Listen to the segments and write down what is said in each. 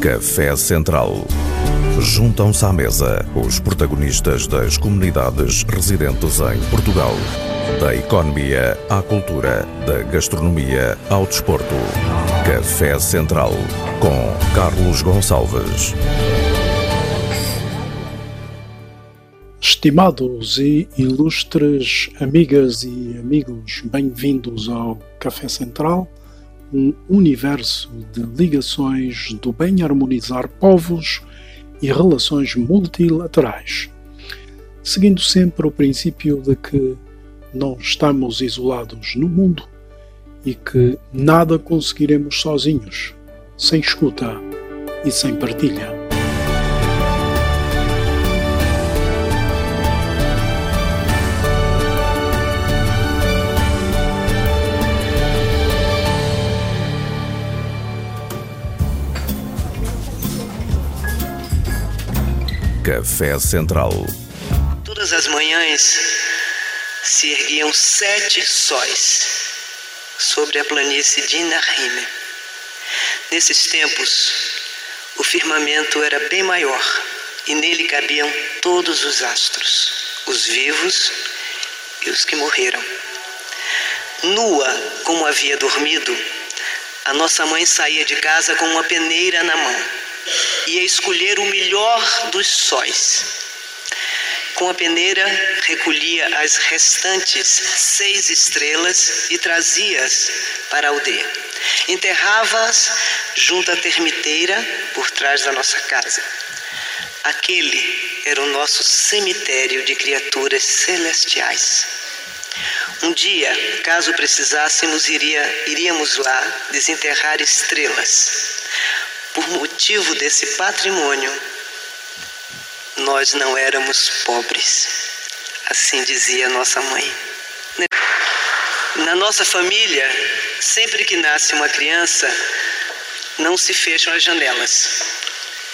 Café Central. Juntam-se à mesa os protagonistas das comunidades residentes em Portugal. Da economia à cultura, da gastronomia ao desporto. Café Central com Carlos Gonçalves. Estimados e ilustres amigas e amigos, bem-vindos ao Café Central, um universo de ligações do bem harmonizar povos e relações multilaterais, seguindo sempre o princípio de que não estamos isolados no mundo e que nada conseguiremos sozinhos, sem escuta e sem partilha. Café Central. Todas as manhãs se erguiam sete sóis sobre a planície de Inarime. Nesses tempos, o firmamento era bem maior e nele cabiam todos os astros, os vivos e os que morreram. Nua como havia dormido, a nossa mãe saía de casa com uma peneira na mão ia escolher o melhor dos sóis. Com a peneira, recolhia as restantes seis estrelas e trazia-as para a aldeia. Enterrava-as junto à termiteira por trás da nossa casa. Aquele era o nosso cemitério de criaturas celestiais. Um dia, caso precisássemos, iria, iríamos lá desenterrar estrelas por motivo desse patrimônio, nós não éramos pobres. Assim dizia nossa mãe. Na nossa família, sempre que nasce uma criança, não se fecham as janelas.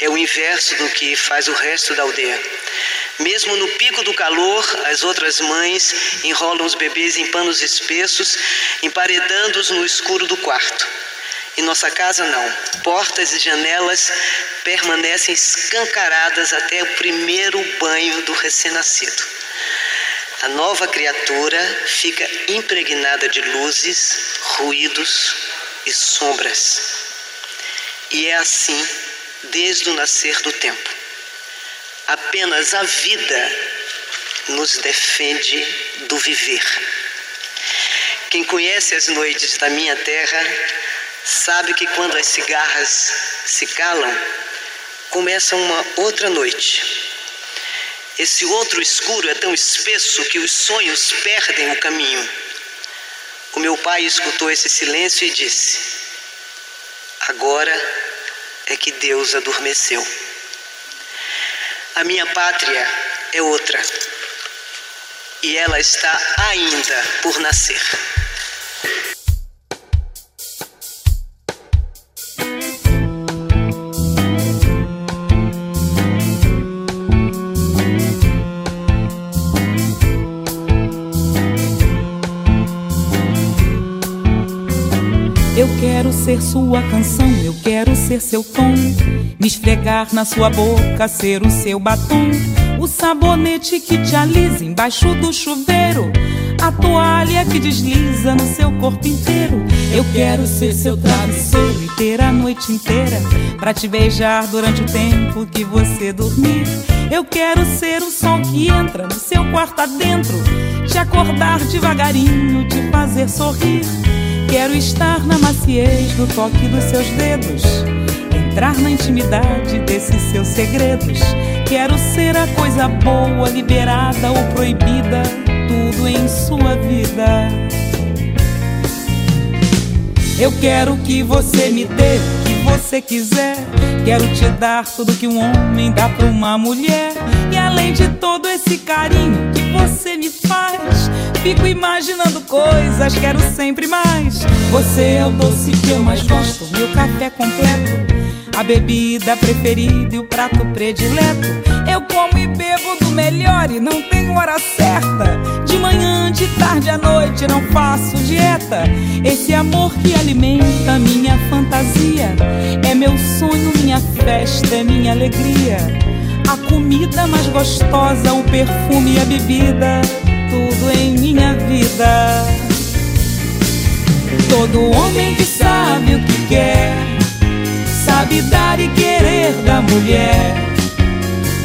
É o inverso do que faz o resto da aldeia. Mesmo no pico do calor, as outras mães enrolam os bebês em panos espessos, emparedando-os no escuro do quarto. Em nossa casa, não. Portas e janelas permanecem escancaradas até o primeiro banho do recém-nascido. A nova criatura fica impregnada de luzes, ruídos e sombras. E é assim desde o nascer do tempo. Apenas a vida nos defende do viver. Quem conhece as noites da minha terra sabe que quando as cigarras se calam, começa uma outra noite. Esse outro escuro é tão espesso que os sonhos perdem o caminho. O meu pai escutou esse silêncio e disse: Agora é que Deus adormeceu. A minha pátria é outra. E ela está ainda por nascer. Sua canção, eu quero ser seu tom. Me esfregar na sua boca, ser o seu batom. O sabonete que te alisa embaixo do chuveiro. A toalha que desliza no seu corpo inteiro. Eu quero ser seu travesseiro e ter a noite inteira pra te beijar durante o tempo que você dormir. Eu quero ser o sol que entra no seu quarto adentro, te acordar devagarinho, te fazer sorrir. Quero estar na maciez do toque dos seus dedos, entrar na intimidade desses seus segredos. Quero ser a coisa boa, liberada ou proibida, tudo em sua vida. Eu quero que você me dê o que você quiser. Quero te dar tudo que um homem dá pra uma mulher. E além de todo esse carinho você me faz, fico imaginando coisas, quero sempre mais. Você é o doce que eu mais gosto, meu café completo. A bebida preferida e o prato predileto. Eu como e bebo do melhor e não tenho hora certa. De manhã, de tarde à noite, não faço dieta. Esse amor que alimenta minha fantasia é meu sonho, minha festa, é minha alegria. A comida mais gostosa, o perfume e a bebida, tudo em minha vida. Todo homem que sabe o que quer, sabe dar e querer da mulher,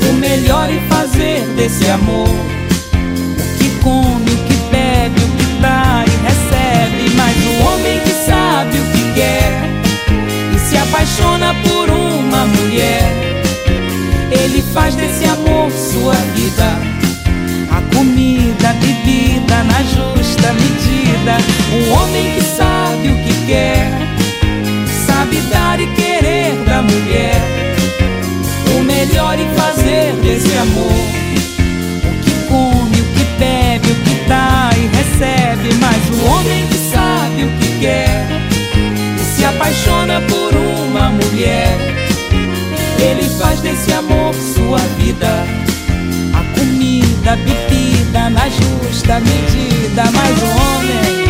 o melhor e fazer desse amor. O que come, o que bebe, o que dá e recebe, mas o homem que sabe o que quer e se apaixona por uma mulher, faz desse amor sua vida. A comida, a bebida na justa medida. O homem que sabe o que quer, sabe dar e querer da mulher. O melhor e fazer desse amor. O que come, o que bebe, o que dá e recebe. Mas o homem que sabe o que quer e se apaixona por uma mulher. Ele faz desse amor vida. Da bebida na justa medida, mas o homem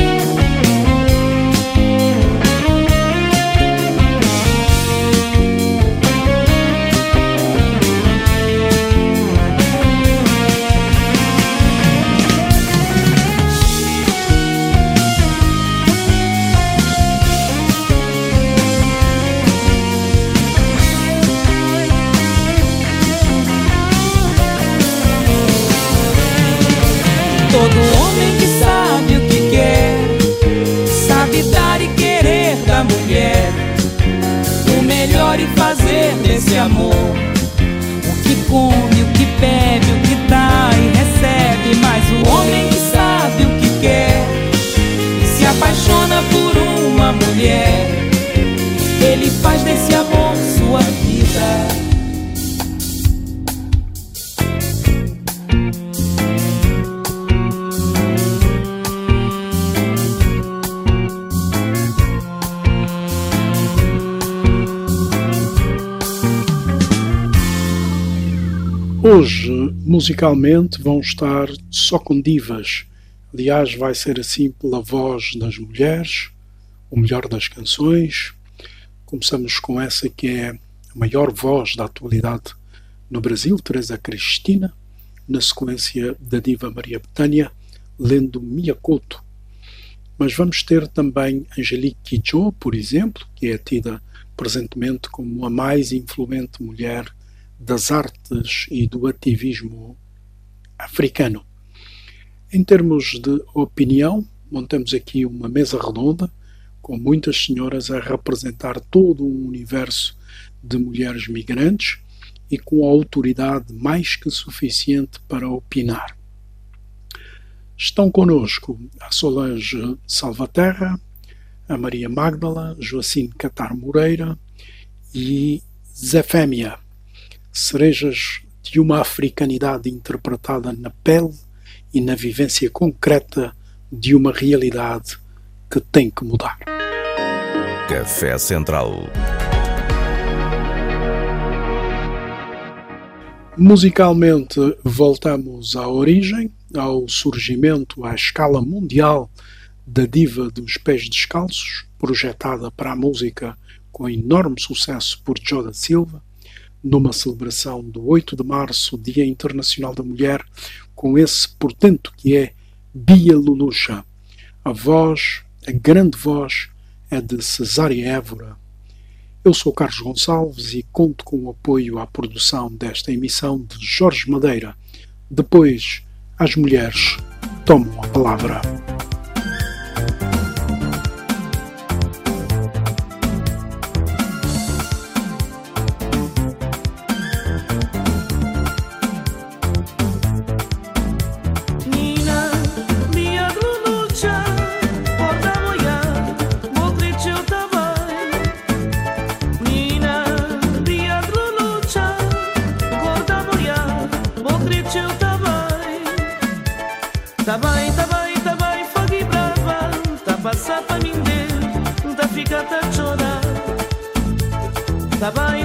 amor. Musicalmente, vão estar só com divas. Aliás, vai ser assim pela voz das mulheres, o melhor das canções. Começamos com essa que é a maior voz da atualidade no Brasil, Teresa Cristina, na sequência da diva Maria Betânia, lendo Mia Couto. Mas vamos ter também Angelique Kidjo, por exemplo, que é tida presentemente como a mais influente mulher das artes e do ativismo africano. Em termos de opinião, montamos aqui uma mesa redonda com muitas senhoras a representar todo um universo de mulheres migrantes e com a autoridade mais que suficiente para opinar. Estão conosco a Solange Salvaterra, a Maria Magdala, Joacine Catar Moreira e Zefémia cerejas de uma africanidade interpretada na pele e na vivência concreta de uma realidade que tem que mudar. Café Central. Musicalmente, voltamos à origem, ao surgimento à escala mundial da diva dos pés descalços, projetada para a música com enorme sucesso por Joda Silva, numa celebração do 8 de março, Dia Internacional da Mulher, com esse portento que é Bia Lulucha. A voz, a grande voz, é de Cesária Évora. Eu sou Carlos Gonçalves e conto com o apoio à produção desta emissão de Jorge Madeira. Depois, as mulheres tomam a palavra. Menina,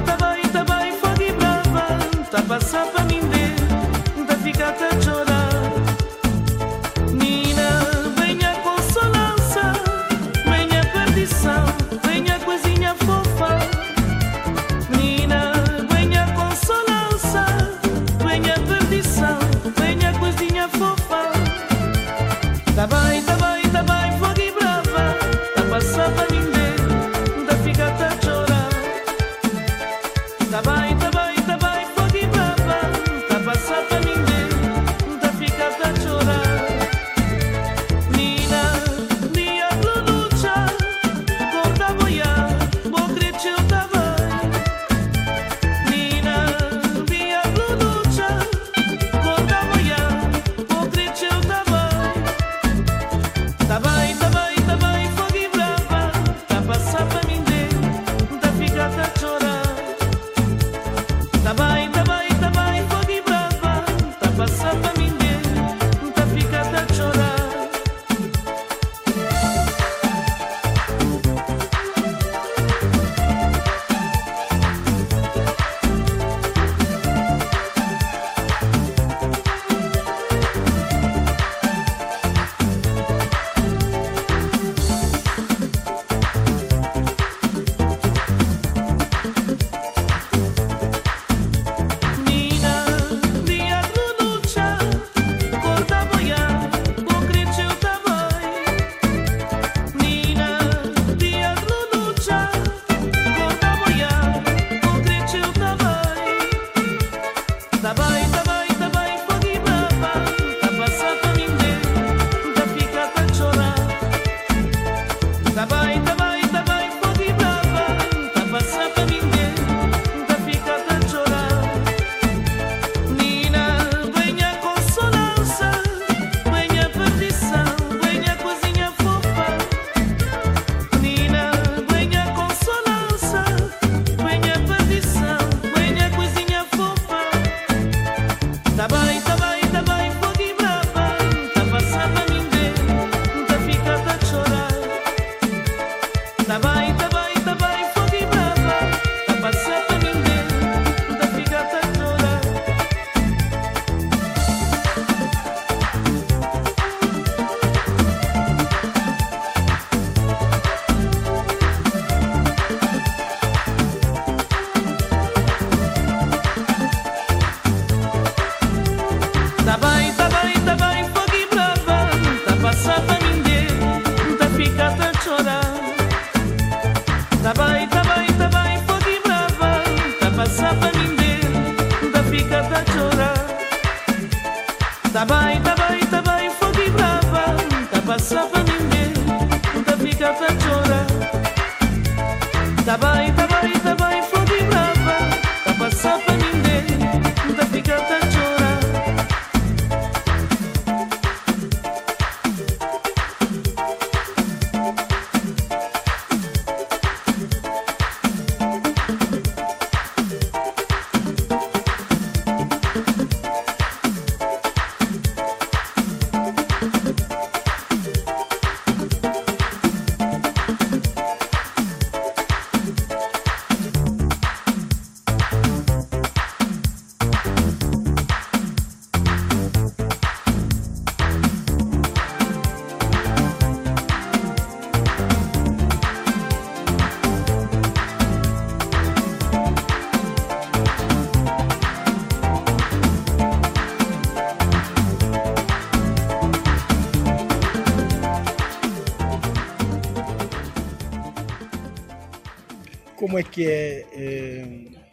como é que é, é,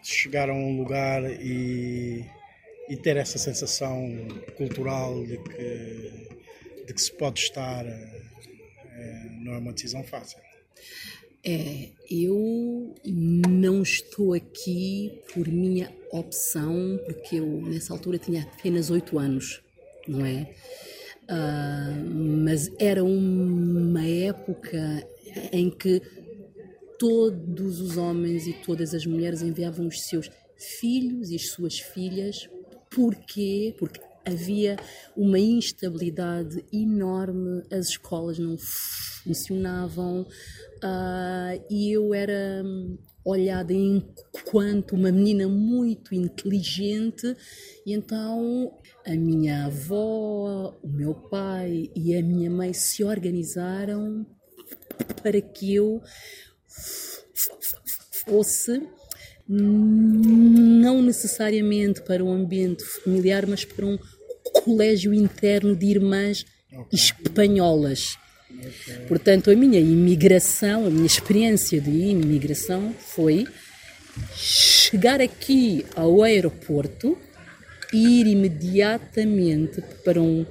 chegar a um lugar e, e, ter essa sensação cultural de que, de que se pode estar? É, não é uma decisão fácil. É, eu não estou aqui por minha opção, porque eu nessa altura tinha apenas oito anos, não é? Uh, mas era uma época em que todos os homens e todas as mulheres enviavam os seus filhos e as suas filhas. Porquê? Porque havia uma instabilidade enorme, as escolas não funcionavam uh, e eu era olhada enquanto uma menina muito inteligente e então a minha avó, o meu pai e a minha mãe se organizaram para que eu fosse não necessariamente para um ambiente familiar, mas para um colégio interno de irmãs espanholas. Portanto, a minha imigração, a minha experiência de imigração foi chegar aqui ao aeroporto e ir imediatamente para um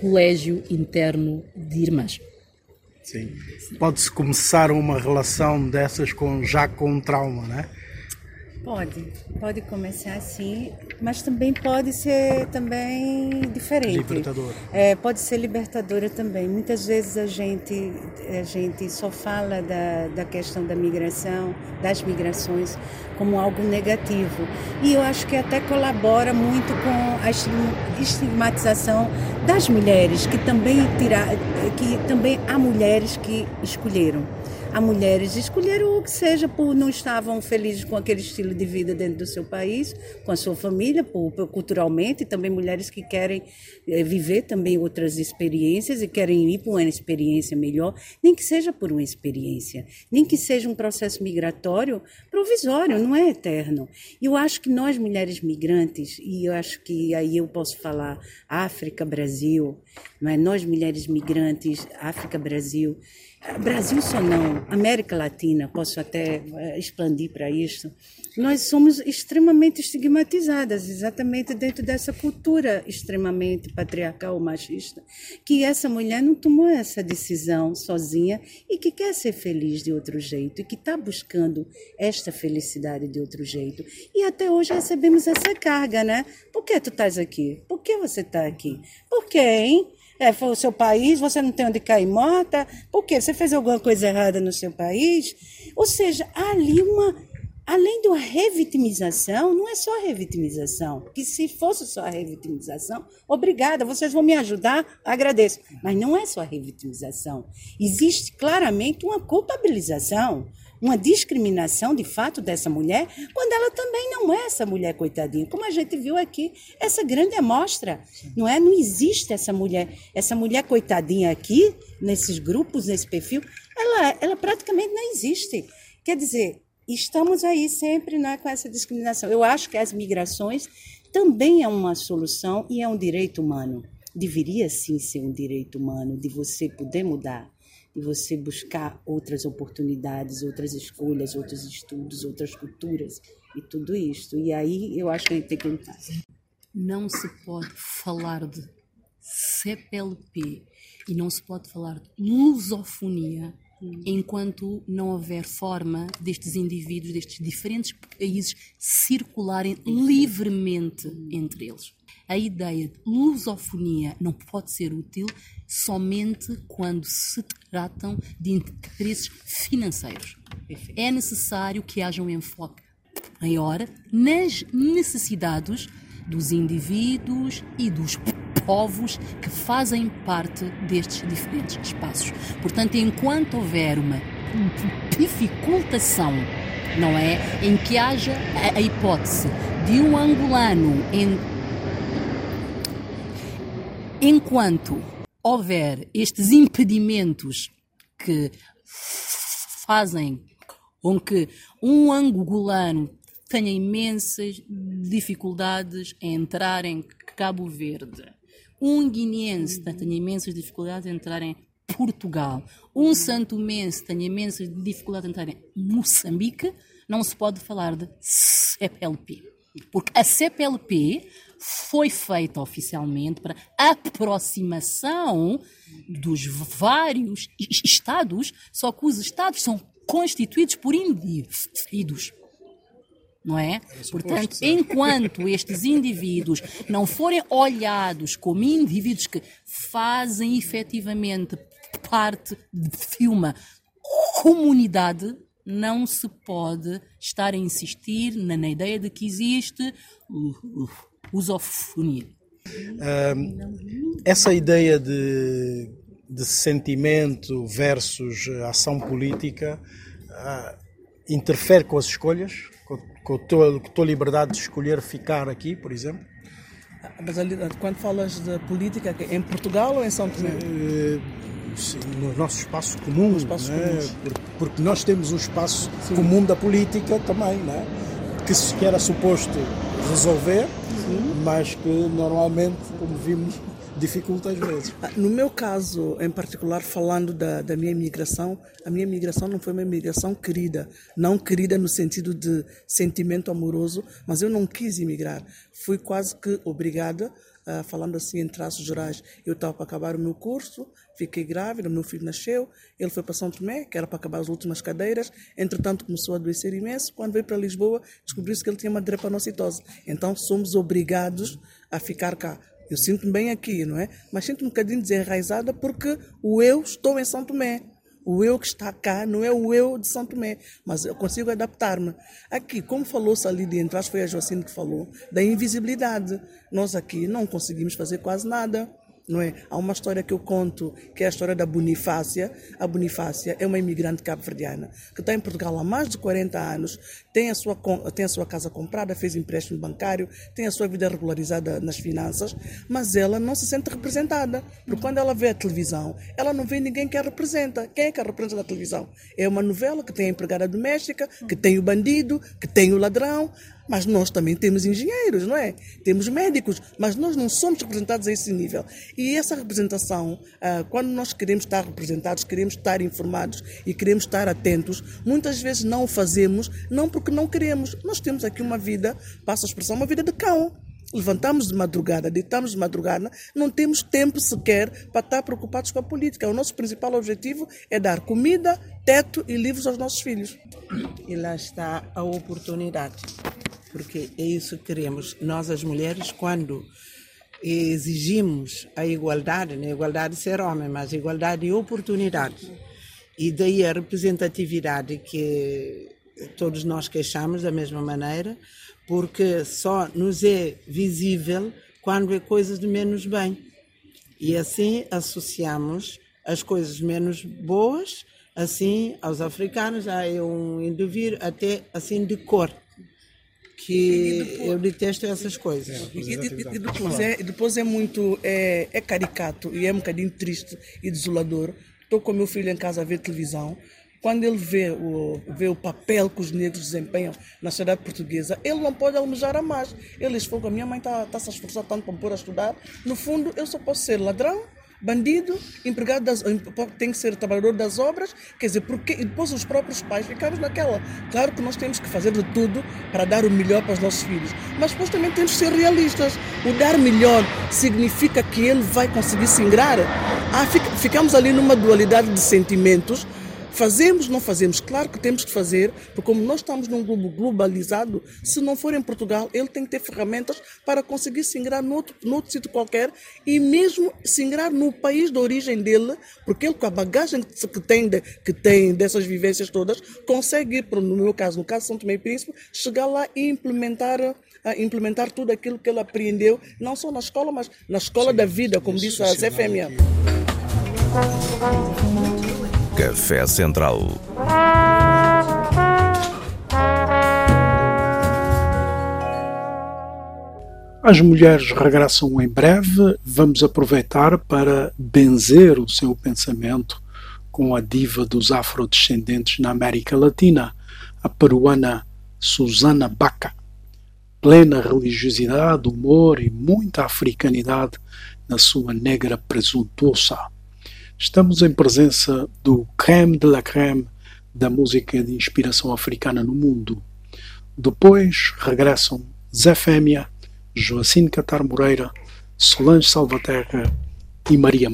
colégio interno de irmãs. Sim. Pode-se começar uma relação dessas com, já com um trauma, né? Pode, pode começar assim, mas também pode ser também diferente. Libertadora. É, pode ser libertadora também. Muitas vezes a gente, a gente só fala da, da questão da migração, das migrações, como algo negativo. E eu acho que até colabora muito com a estigmatização das mulheres, que também, tira, que também há mulheres que escolheram a mulheres escolheram o que seja por não estavam felizes com aquele estilo de vida dentro do seu país, com a sua família, por, por culturalmente, e também mulheres que querem é, viver também outras experiências e querem ir para uma experiência melhor, nem que seja por uma experiência, nem que seja um processo migratório provisório, não é eterno. E eu acho que nós mulheres migrantes, e eu acho que aí eu posso falar África, Brasil, mas nós mulheres migrantes, África, Brasil, Brasil só não, América Latina, posso até eh, expandir para isso. Nós somos extremamente estigmatizadas, exatamente dentro dessa cultura extremamente patriarcal, machista, que essa mulher não tomou essa decisão sozinha e que quer ser feliz de outro jeito e que está buscando esta felicidade de outro jeito. E até hoje recebemos essa carga, né? Por que tu estás aqui? Por que você está aqui? Por quê, hein? É, foi o seu país, você não tem onde cair morta, por quê? Você fez alguma coisa errada no seu país? Ou seja, há ali uma. Além da revitimização, não é só revitimização, que se fosse só a revitimização, obrigada, vocês vão me ajudar, agradeço. Mas não é só a revitimização. Existe claramente uma culpabilização uma discriminação de fato dessa mulher, quando ela também não é essa mulher coitadinha, como a gente viu aqui, essa grande amostra, não é? Não existe essa mulher, essa mulher coitadinha aqui, nesses grupos, nesse perfil, ela, ela praticamente não existe. Quer dizer, estamos aí sempre né, com essa discriminação. Eu acho que as migrações também é uma solução e é um direito humano. Deveria sim ser um direito humano de você poder mudar e você buscar outras oportunidades, outras escolhas, outros estudos, outras culturas e tudo isto. E aí eu acho que a gente tem que lutar. Não se pode falar de CPLP e não se pode falar de lusofonia enquanto não houver forma destes indivíduos, destes diferentes países, circularem livremente entre eles. A ideia de lusofonia não pode ser útil somente quando se tratam de interesses financeiros. É necessário que haja um enfoque maior nas necessidades dos indivíduos e dos povos que fazem parte destes diferentes espaços. Portanto, enquanto houver uma dificultação, não é, em que haja a hipótese de um angolano em enquanto houver estes impedimentos que fazem com que um angolano tenha imensas dificuldades em entrar em Cabo Verde, um guineense tenha imensas dificuldades em entrar em Portugal, um santomense tenha imensas dificuldades em entrar em Moçambique, não se pode falar de CPLP. Porque a CPLP foi feita oficialmente para aproximação dos vários Estados, só que os Estados são constituídos por indivíduos não é? Portanto, enquanto estes indivíduos não forem olhados como indivíduos que fazem efetivamente parte de uma comunidade, não se pode estar a insistir na, na ideia de que existe usofonia. essa ideia de, de sentimento versus ação política uh, interfere com as escolhas? com a tua, com a tua liberdade de escolher ficar aqui, por exemplo? Mas quando falas de política, em Portugal ou em São Tomé? Uh, no nosso espaço comum, espaço né? porque nós temos um espaço Sim. comum da política também, né? que se era suposto resolver, Mas que normalmente, como vimos, dificulta às vezes. No meu caso, em particular, falando da, da minha imigração, a minha imigração não foi uma imigração querida. Não querida no sentido de sentimento amoroso, mas eu não quis imigrar. Fui quase que obrigada, uh, falando assim em traços gerais. Eu estava para acabar o meu curso, fiquei grávida, meu filho nasceu, ele foi para São Tomé, que era para acabar as últimas cadeiras, entretanto começou a adoecer imenso, quando veio para Lisboa descobriu-se que ele tinha uma drepanocitose. Então somos obrigados a ficar cá. Eu sinto-me bem aqui, não é? Mas sinto-me um bocadinho desenraizada porque o eu estou em São Tomé. O eu que está cá não é o eu de São Tomé, mas eu consigo adaptar-me. Aqui, como falou-se ali de entrar, foi a Joacine que falou, da invisibilidade. Nós aqui não conseguimos fazer quase nada não é? Há uma história que eu conto, que é a história da Bonifácia. A Bonifácia é uma imigrante cabo-verdiana que está em Portugal há mais de 40 anos, tem a, sua, tem a sua casa comprada, fez empréstimo bancário, tem a sua vida regularizada nas finanças, mas ela não se sente representada. Porque quando ela vê a televisão, ela não vê ninguém que a representa. Quem é que a representa na televisão? É uma novela que tem a empregada doméstica, que tem o bandido, que tem o ladrão. Mas nós também temos engenheiros, não é? Temos médicos, mas nós não somos representados a esse nível. E essa representação, ah, quando nós queremos estar representados, queremos estar informados e queremos estar atentos, muitas vezes não o fazemos, não porque não queremos. Nós temos aqui uma vida, passa a expressão, uma vida de cão. Levantamos de madrugada, deitamos de madrugada, não temos tempo sequer para estar preocupados com a política. O nosso principal objetivo é dar comida, teto e livros aos nossos filhos. E lá está a oportunidade porque é isso que queremos. Nós, as mulheres, quando exigimos a igualdade, não é igualdade de ser homem, mas igualdade de oportunidades, e daí a representatividade que todos nós queixamos da mesma maneira, porque só nos é visível quando é coisas de menos bem. E assim associamos as coisas menos boas, assim aos africanos, há um indivíduo até assim de cor que eu detesto essas coisas. E, e, e, depois, é, depois é muito é, é caricato e é um bocadinho triste e desolador. Estou com meu filho em casa a ver televisão. Quando ele vê o, vê o papel que os negros desempenham na sociedade portuguesa, ele não pode almejar a mais. Ele diz: A minha mãe está tá se esforçando tanto para me pôr a estudar. No fundo, eu só posso ser ladrão, bandido, empregado das, tem que ser trabalhador das obras, quer dizer, porque e depois os próprios pais ficamos naquela. Claro que nós temos que fazer de tudo para dar o melhor para os nossos filhos, mas depois também temos que ser realistas. O dar melhor significa que ele vai conseguir se ingrar. Ah, ficamos ali numa dualidade de sentimentos Fazemos, não fazemos? Claro que temos que fazer, porque como nós estamos num globo globalizado, se não for em Portugal, ele tem que ter ferramentas para conseguir se ingrar no outro, no outro sítio qualquer e mesmo se ingrar no país de origem dele, porque ele com a bagagem que tem, de, que tem dessas vivências todas, consegue, no meu caso, no caso de São Tomé e Príncipe, chegar lá e implementar implementar tudo aquilo que ele aprendeu, não só na escola, mas na escola Sim, da vida, como disse a CFMA. Café Central. As mulheres regressam em breve. Vamos aproveitar para benzer o seu pensamento com a diva dos afrodescendentes na América Latina, a peruana Susana Baca. Plena religiosidade, humor e muita africanidade na sua negra presuntuosa. Estamos em presença do creme de la creme da música de inspiração africana no mundo. Depois regressam Zé Fêmea, Joacine Catar Moreira, Solange Salvaterra e Maria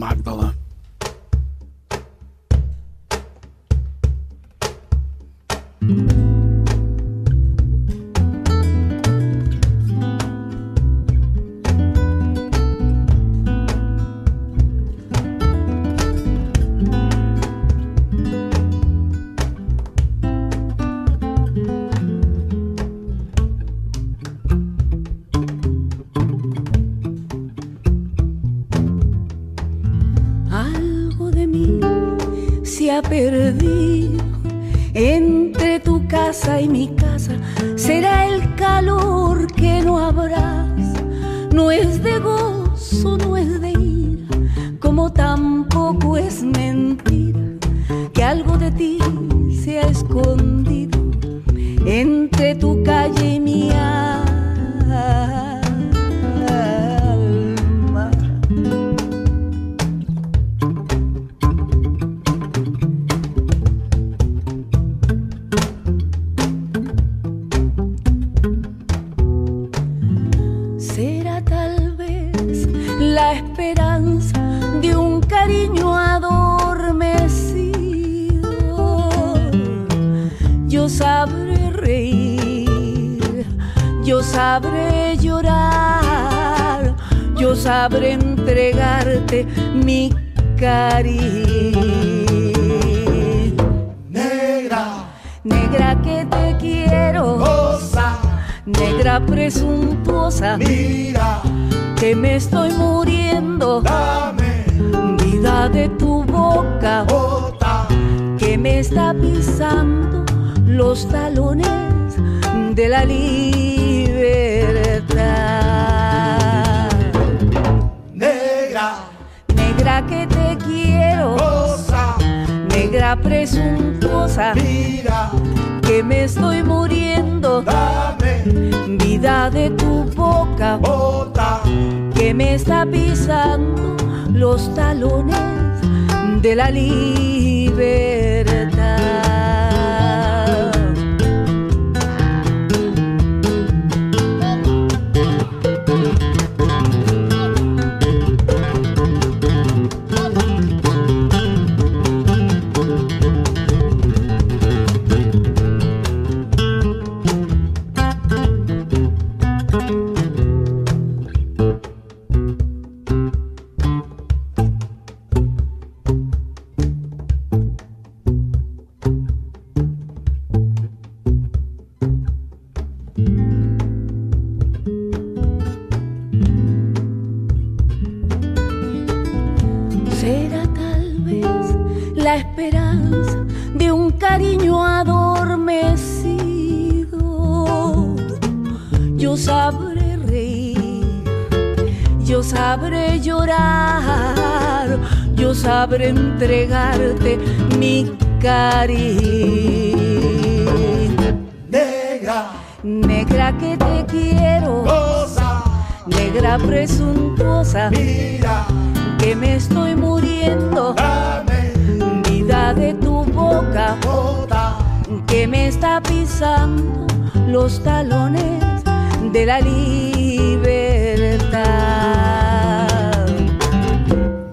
negra que te quiero. Osa. Negra presuntuosa, mira que me estoy muriendo. Dame vida de tu boca, Bota. que me está pisando los talones de la libertad. Negra, negra que te quiero negra presuntuosa. Mira, que me estoy muriendo. Dame vida de tu boca. Bota, que me está pisando los talones de la libertad. cari. Negra, negra que te quiero. Negra presuntuosa. Mira, que me estoy muriendo. Dame, vida de tu boca. Que me está pisando los talones de la libertad.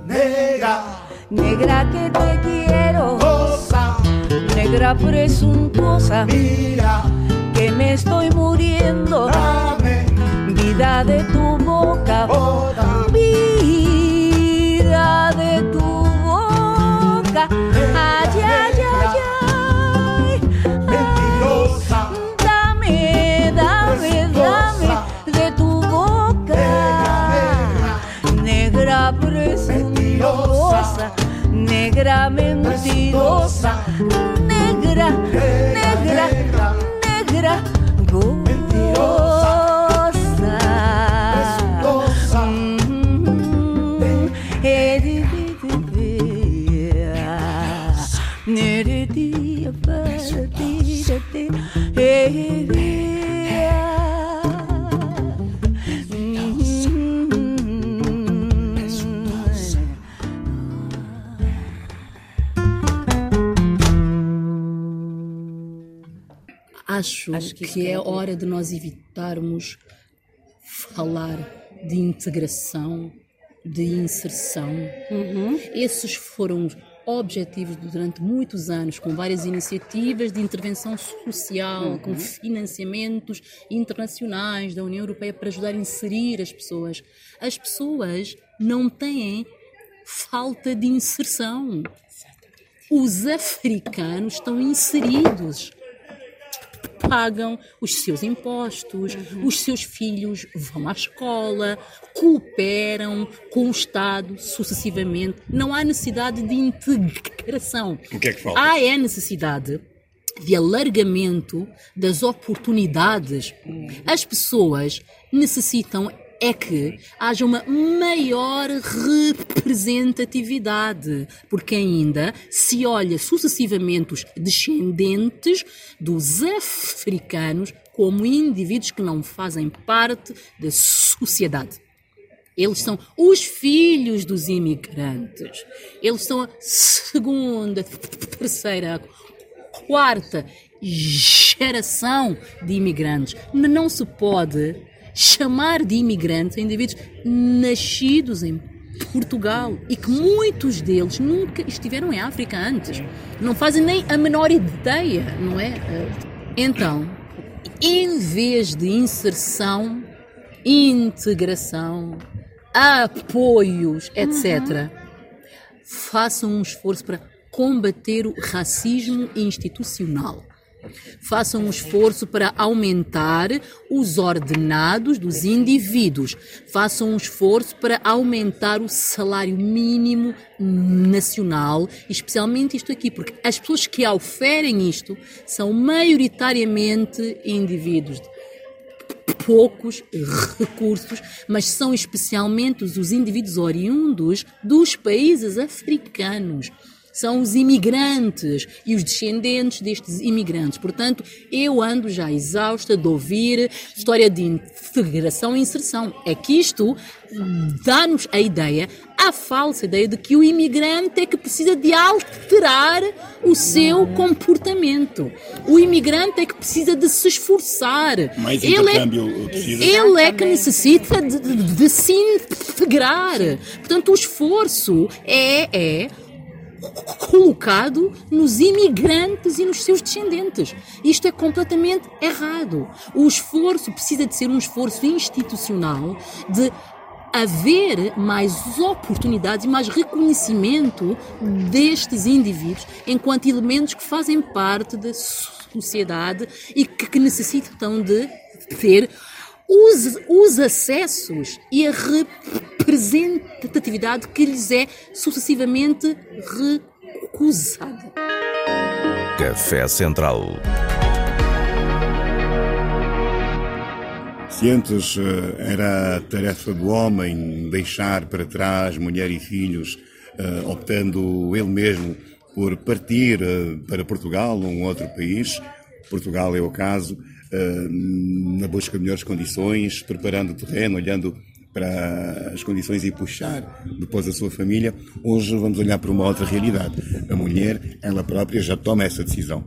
Negra, negra que negra presuntuosa, mira. Que me estoy muriendo. Dame. Vida de tu boca, vida de tu boca. Ay, ay, ay, ay. Mentirosa. Dame, dame, dame de tu boca. Negra presuntuosa, negra mentirosa, negra, Acho, que, é hora de nós evitarmos falar de integração, de inserção. Esses foram objetivos durante muitos anos, com várias iniciativas de intervenção social, com financiamentos internacionais da União Europeia para ajudar a inserir as pessoas. As pessoas não têm falta de inserção. Os africanos estão inseridos pagam os seus impostos, os seus filhos vão à escola, cooperam com o Estado sucessivamente. Não há necessidade de integração. O que é que falta? Há é necessidade de alargamento das oportunidades. As pessoas necessitam é que haja uma maior representatividade, porque ainda se olha sucessivamente os descendentes dos africanos como indivíduos que não fazem parte da sociedade. Eles são os filhos dos imigrantes. Eles são a segunda, terceira, quarta geração de imigrantes. Não se pode chamar de imigrantes indivíduos nascidos em Portugal e que muitos deles nunca estiveram em África antes. Não fazem nem a menor ideia, não é? Então, em vez de inserção, integração, apoios, etc., façam um esforço para combater o racismo institucional façam um esforço para aumentar os ordenados dos indivíduos, façam um esforço para aumentar o salário mínimo nacional, especialmente isto aqui, porque as pessoas que oferem isto são maioritariamente indivíduos. De poucos recursos, mas são especialmente os indivíduos oriundos dos países africanos são os imigrantes e os descendentes destes imigrantes. Portanto, eu ando já exausta de ouvir história de integração e inserção. É que isto dá-nos a ideia, a falsa ideia de que o imigrante é que precisa de alterar o seu comportamento. O imigrante é que precisa de se esforçar. Mais ele é, ele é que necessita de, de- de se integrar. Portanto, o esforço é, é colocado nos imigrantes e nos seus descendentes. Isto é completamente errado. O esforço precisa de ser um esforço institucional de haver mais oportunidades e mais reconhecimento destes indivíduos enquanto elementos que fazem parte da sociedade e que, que necessitam de ter os, os acessos e a representatividade que lhes é sucessivamente recusada. Café Central. Se antes eh, era a tarefa do homem deixar para trás mulher e filhos, eh, optando ele mesmo por partir eh, para Portugal ou um outro país, Portugal é o caso, na busca de melhores condições, preparando o terreno, olhando para as condições e puxar depois a sua família. Hoje vamos olhar para uma outra realidade. A mulher, ela própria, já toma essa decisão.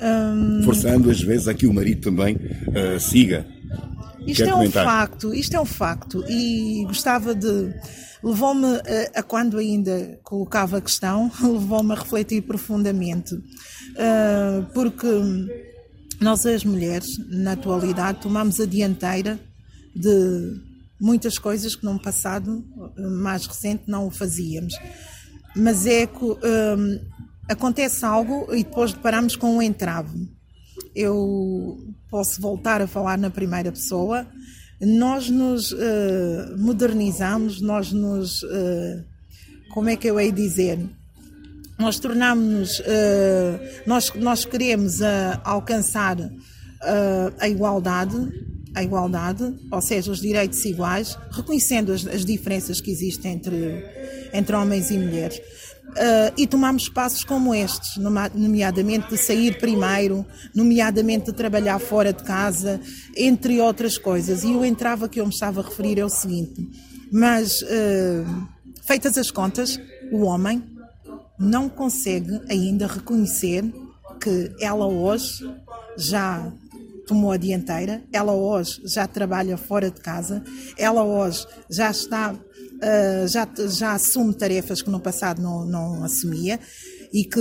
Hum, Forçando às vezes a que o marido também uh, siga. Isto Quer é um comentar? facto, isto é um facto e gostava de levou-me a, a quando ainda colocava a questão, levou-me a refletir profundamente, Ah, porque nós as mulheres na atualidade tomamos a dianteira de muitas coisas que num passado eh, mais recente não o fazíamos. Mas é que hum, acontece algo e depois deparamos com um entrave. Eu posso voltar a falar na primeira pessoa. Nós nos eh, modernizamos, nós nos. eh, como é que eu hei dizer? Nós tornamos-nos. eh, nós, nós queremos eh, alcançar eh, a igualdade, a igualdade, ou seja, os direitos iguais, reconhecendo as, as diferenças que existem entre, entre homens e mulheres. Uh, e tomamos passos como estes, nomeadamente de sair primeiro, nomeadamente de trabalhar fora de casa, entre outras coisas. E o entrava que eu me estava a referir é o seguinte: mas uh, feitas as contas, o homem não consegue ainda reconhecer que ela hoje já tomou a dianteira, ela hoje já trabalha fora de casa, ela hoje já está, ah, já, já assume tarefas que no passado não, não assumia e que,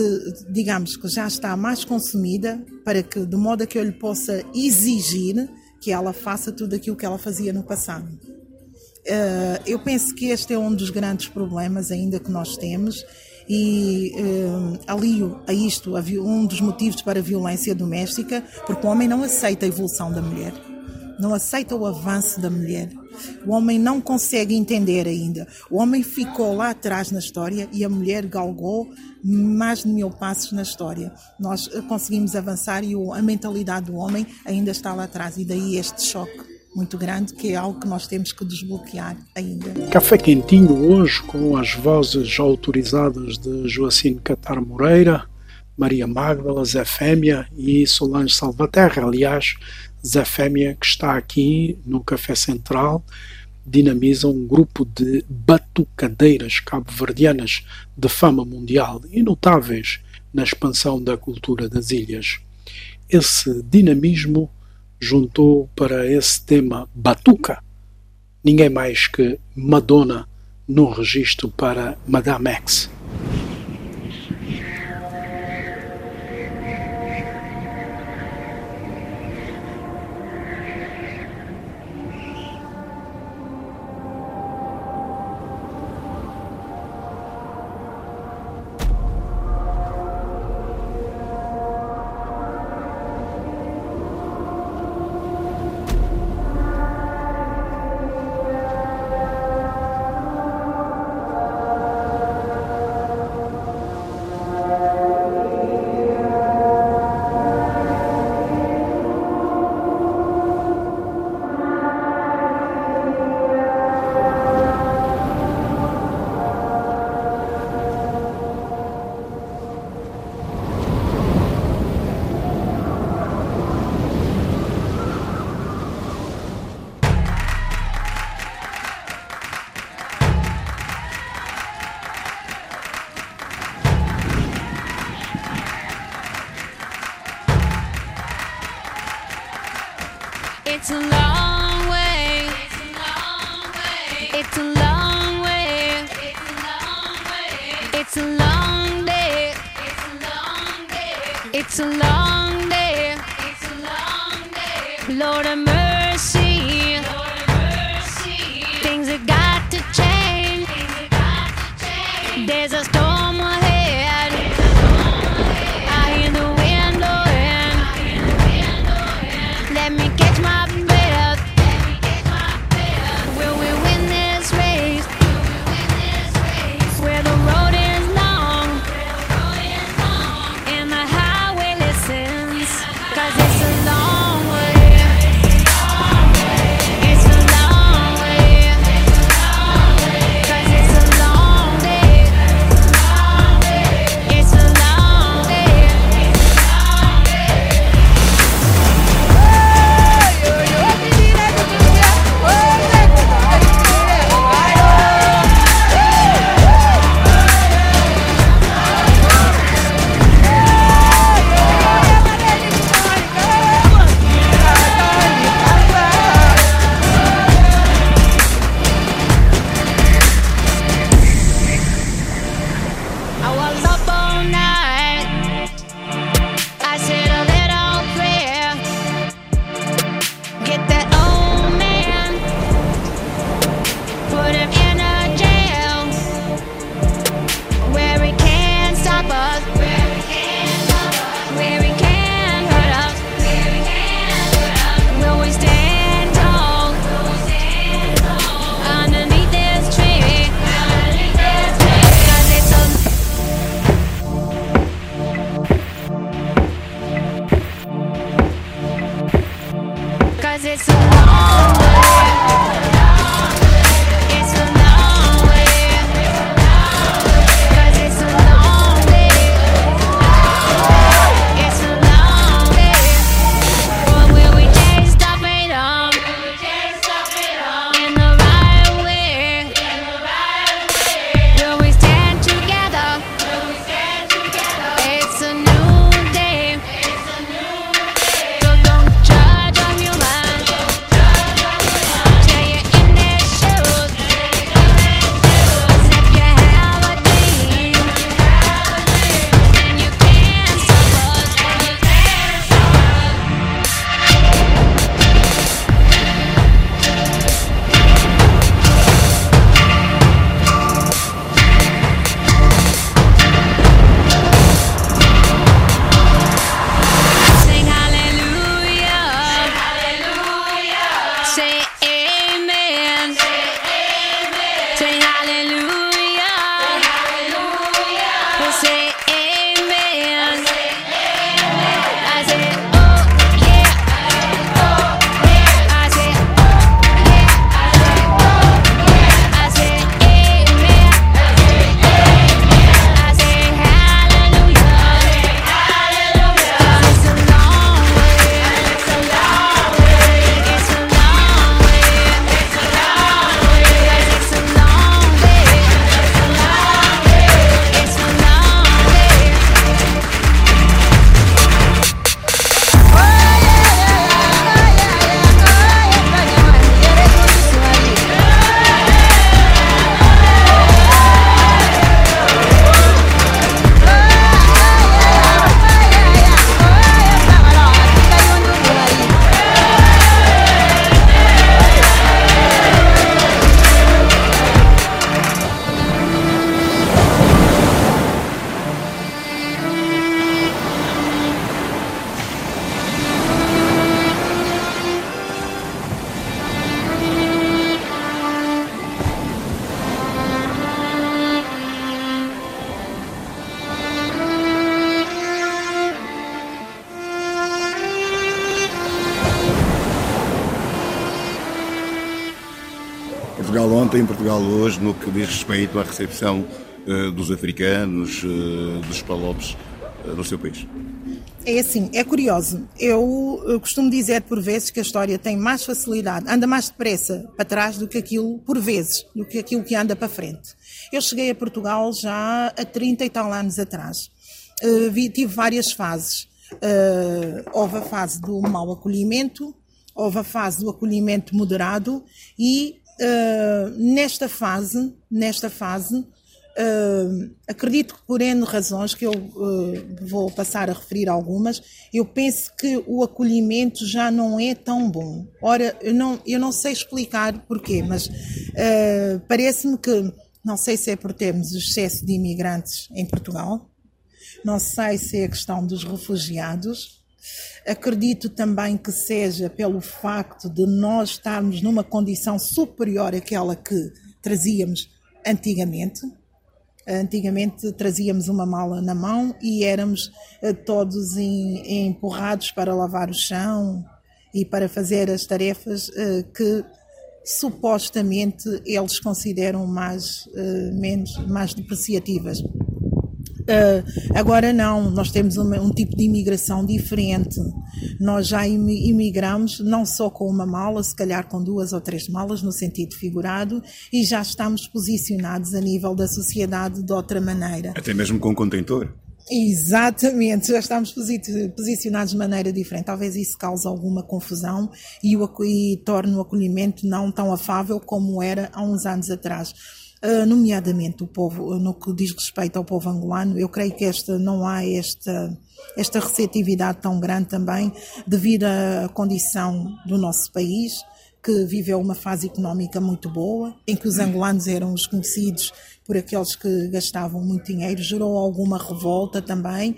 digamos, que já está mais consumida para que, de modo a que eu lhe possa exigir que ela faça tudo aquilo que ela fazia no passado. Uh, eu penso que este é um dos grandes problemas ainda que nós temos e uh, alio a isto a um dos motivos para a violência doméstica, porque o homem não aceita a evolução da mulher, não aceita o avanço da mulher. O homem não consegue entender ainda. O homem ficou lá atrás na história e a mulher galgou mais de mil passos na história. Nós uh, conseguimos avançar e a mentalidade do homem ainda está lá atrás, e daí este choque muito grande, que é algo que nós temos que desbloquear ainda. Café quentinho hoje com as vozes autorizadas de Joacine Catar Moreira, Maria Magdala, Zé Fêmea e Solange Salvaterra. Aliás, Zé Fêmea que está aqui no Café Central dinamiza um grupo de batucadeiras cabo-verdianas de fama mundial e notáveis na expansão da cultura das ilhas. Esse dinamismo juntou para esse tema batuca ninguém mais que Madonna no registro para Madame X. Portugal hoje, no que diz respeito à recepção eh, dos africanos, eh, dos palopes eh, no seu país. É assim, é curioso. Eu costumo dizer por vezes que a história tem mais facilidade, anda mais depressa para trás do que aquilo, por vezes, do que aquilo que anda para frente. Eu cheguei a Portugal já há 30 e tal anos atrás. Uh, vi- tive várias fases. Uh, houve a fase do mau acolhimento, houve a fase do acolhimento moderado e uh, nesta fase, nesta fase, uh, acredito que por N razões, que eu uh, vou passar a referir algumas, eu penso que o acolhimento já não é tão bom. Ora, eu não, eu não sei explicar porquê, mas parece-me que, não sei se é por termos excesso de imigrantes em Portugal, não sei se é a questão dos refugiados. Acredito também que seja pelo facto de nós estarmos numa condição superior àquela que trazíamos antigamente. Antigamente trazíamos uma mala na mão e éramos eh, todos em- empurrados para lavar o chão e para fazer as tarefas eh, que supostamente eles consideram mais, eh, menos, mais depreciativas. Uh, agora não, nós temos uma- um tipo de imigração diferente. Nós já imi- imigramos não só com uma mala, se calhar com duas ou três malas, no sentido figurado, e já estamos posicionados a nível da sociedade de outra maneira. Até mesmo com contentor. Exatamente, já estamos posi- posicionados de maneira diferente. Talvez isso cause alguma confusão e, o, e torne o acolhimento não tão afável como era há uns anos atrás. Uh, nomeadamente o povo, no que diz respeito ao povo angolano, eu creio que esta, não há esta, esta receptividade tão grande também devido à condição do nosso país, que viveu uma fase económica muito boa, em que os angolanos eram os conhecidos por aqueles que gastavam muito dinheiro, gerou alguma revolta também.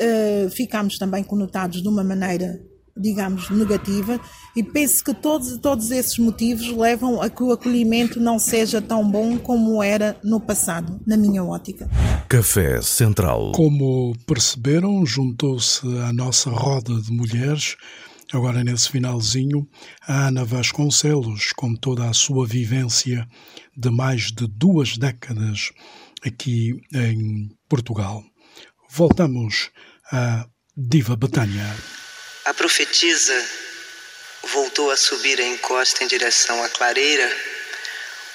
Uh, ficámos também conotados de uma maneira, digamos, negativa, e penso que todos, todos esses motivos levam a que o acolhimento não seja tão bom como era no passado, na minha ótica. Café Central. Como perceberam, juntou-se à nossa roda de mulheres Agora, nesse finalzinho, a Ana Vasconcelos, com toda a sua vivência de mais de duas décadas aqui em Portugal. Voltamos a Diva Betânia. A profetisa voltou a subir a encosta em direção à clareira,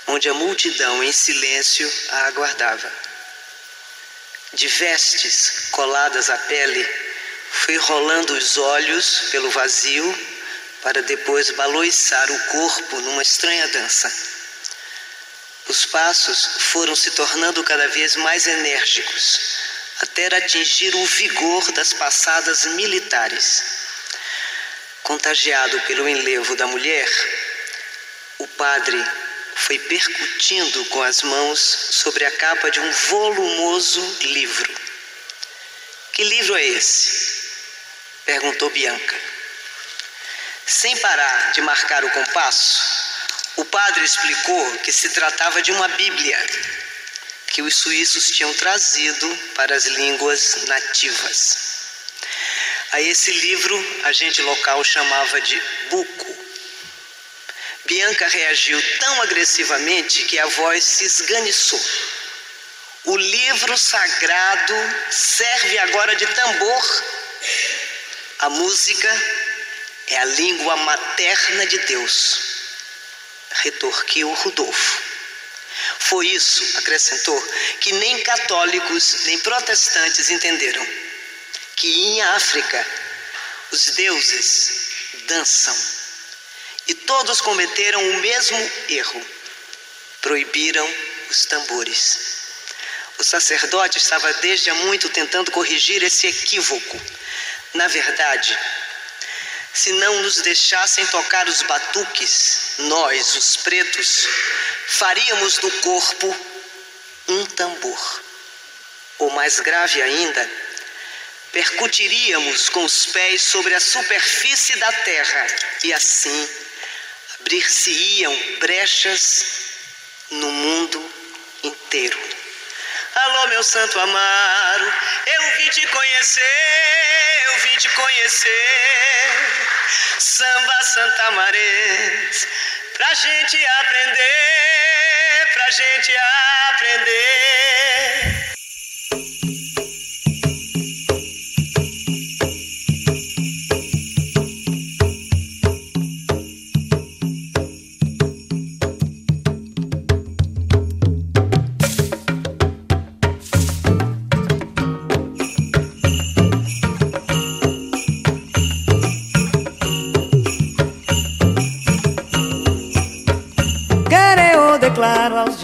onde a multidão em silêncio a aguardava. De vestes coladas à pele, foi rolando os olhos pelo vazio para depois baloiçar o corpo numa estranha dança. Os passos foram se tornando cada vez mais enérgicos, até atingir o vigor das passadas militares. Contagiado pelo enlevo da mulher, o padre foi percutindo com as mãos sobre a capa de um volumoso livro. Que livro é esse? perguntou Bianca. Sem parar de marcar o compasso, o padre explicou que se tratava de uma Bíblia que os suíços tinham trazido para as línguas nativas. A esse livro a gente local chamava de buco. Bianca reagiu tão agressivamente que a voz se esganiçou. O livro sagrado serve agora de tambor. A música é a língua materna de Deus, retorquiu Rodolfo. Foi isso, acrescentou, que nem católicos nem protestantes entenderam: que em África os deuses dançam. E todos cometeram o mesmo erro: proibiram os tambores. O sacerdote estava desde há muito tentando corrigir esse equívoco. Na verdade, se não nos deixassem tocar os batuques, nós, os pretos, faríamos do corpo um tambor. Ou mais grave ainda, percutiríamos com os pés sobre a superfície da terra e assim abrir-se-iam brechas no mundo inteiro. Alô, meu santo amaro, eu vim te conhecer, eu vim te conhecer. Samba Santa Marés, pra gente aprender, pra gente aprender.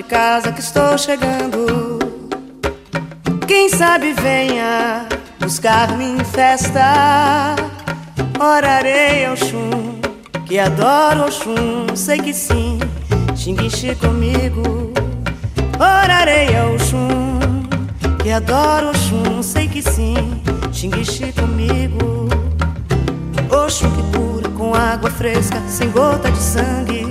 Casa que estou chegando. Quem sabe venha buscar-me em festa. Orarei ao chum, que adoro o chum, sei que sim, xinguixe comigo. Orarei ao chum, que adoro o chum, sei que sim, xinguixe comigo. Oxum que cura com água fresca, sem gota de sangue.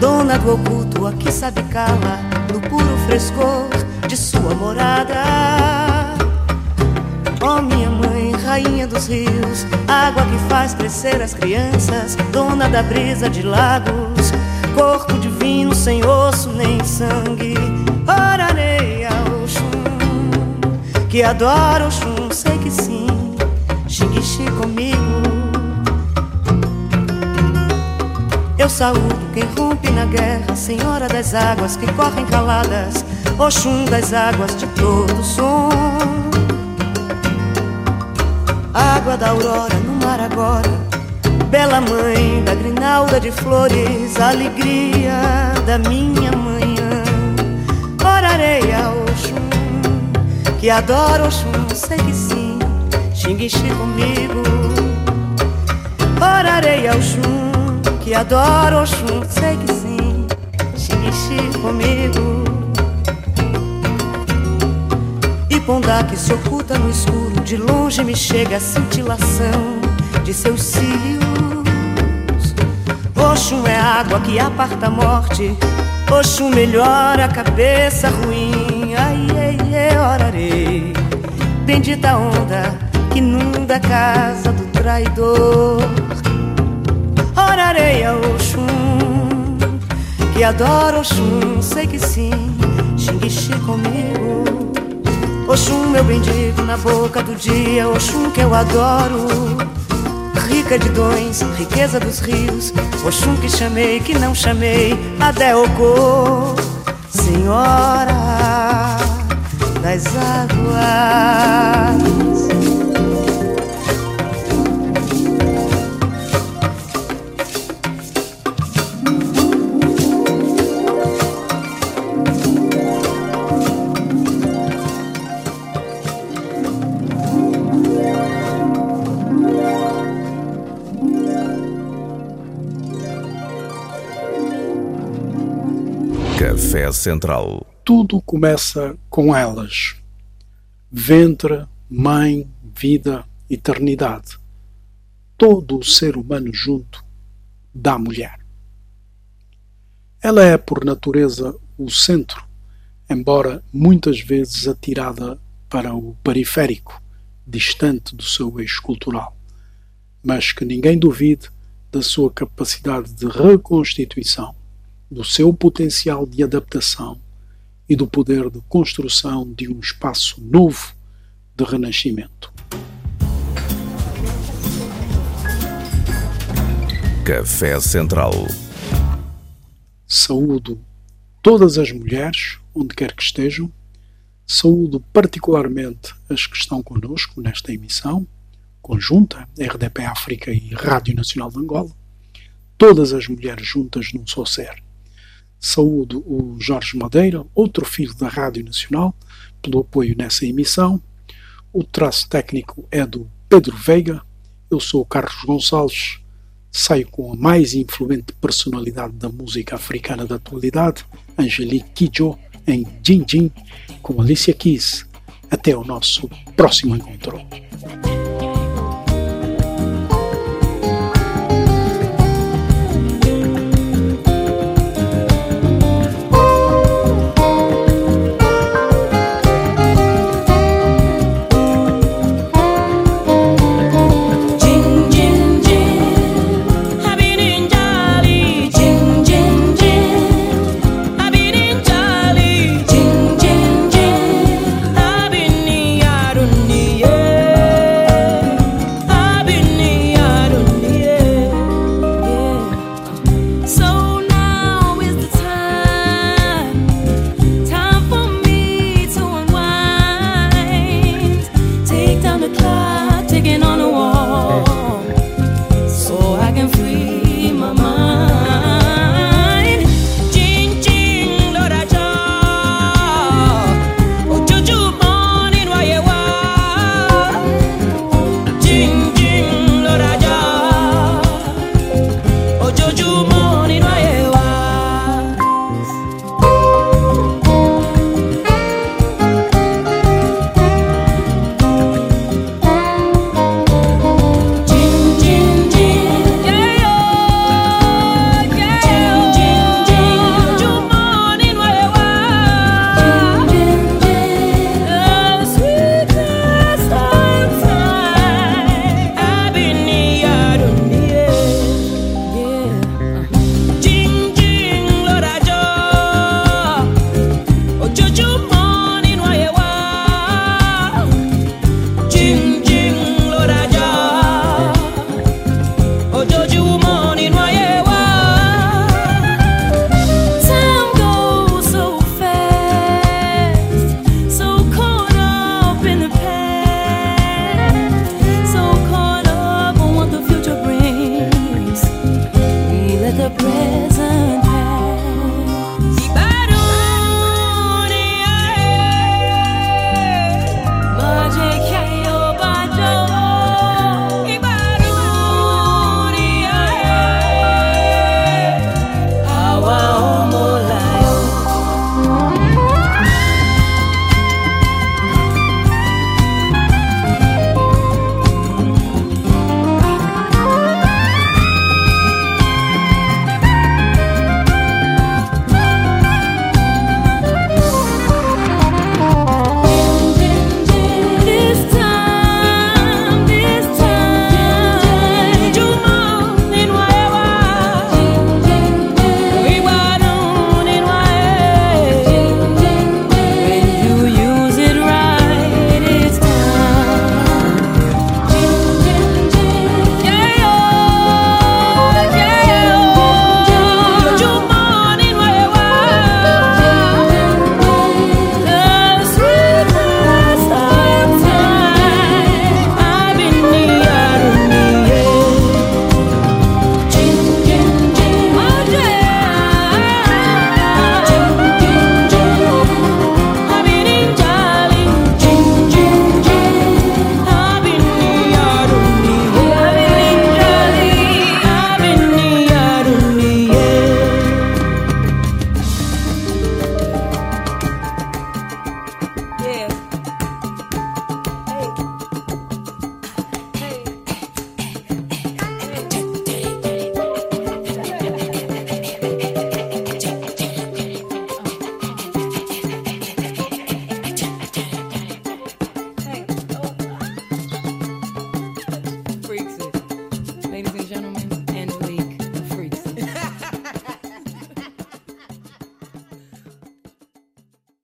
Dona do oculto, a que sabe cala no puro frescor de sua morada. Oh, minha mãe, rainha dos rios, água que faz crescer as crianças, dona da brisa de lagos, corpo divino sem osso nem sangue. Orarei ao chum, que adoro o chum, sei que sim, xinguixi comigo. Eu saúdo quem rompe na guerra, Senhora das águas que correm caladas, Oxum das águas de todo som. Água da aurora no mar agora, bela mãe da grinalda de flores, alegria da minha manhã. Orarei a Oxum, que adoro Oxum, sei que sim, xinguixi comigo. Orarei ao Oxum que adoro Oxum, sei que sim, xixi comigo. E Pondá que se oculta no escuro, de longe me chega a cintilação de seus cílios. Oxum é água que aparta a morte, Oxum melhora a cabeça ruim. Ai, ai, ai, orarei, bendita onda que inunda a casa do traidor. Orarei a Oxum, que adoro Oxum, sei que sim, xinguixi comigo. Oxum, meu bendito na boca do dia, Oxum que eu adoro. Rica de dons, riqueza dos rios, Oxum que chamei, que não chamei, Adeocô, Senhora das águas. Central. Tudo começa com elas. Ventre, mãe, vida, eternidade. Todo o ser humano junto da mulher. Ela é, por natureza, o centro, embora muitas vezes atirada para o periférico, distante do seu eixo cultural, mas que ninguém duvide da sua capacidade de reconstituição, do seu potencial de adaptação e do poder de construção de um espaço novo de renascimento. Café Central. Saúdo todas as mulheres, onde quer que estejam. Saúdo particularmente as que estão conosco nesta emissão conjunta, RDP África e Rádio Nacional de Angola. Todas as mulheres juntas num só ser. Saúdo o Jorge Madeira, outro filho da Rádio Nacional, pelo apoio nessa emissão. O traço técnico é do Pedro Veiga. Eu sou o Carlos Gonçalves. Saio com a mais influente personalidade da música africana da atualidade, Angelique Kidjo, em Jin Jin, com Alicia Keys. Até o nosso próximo encontro.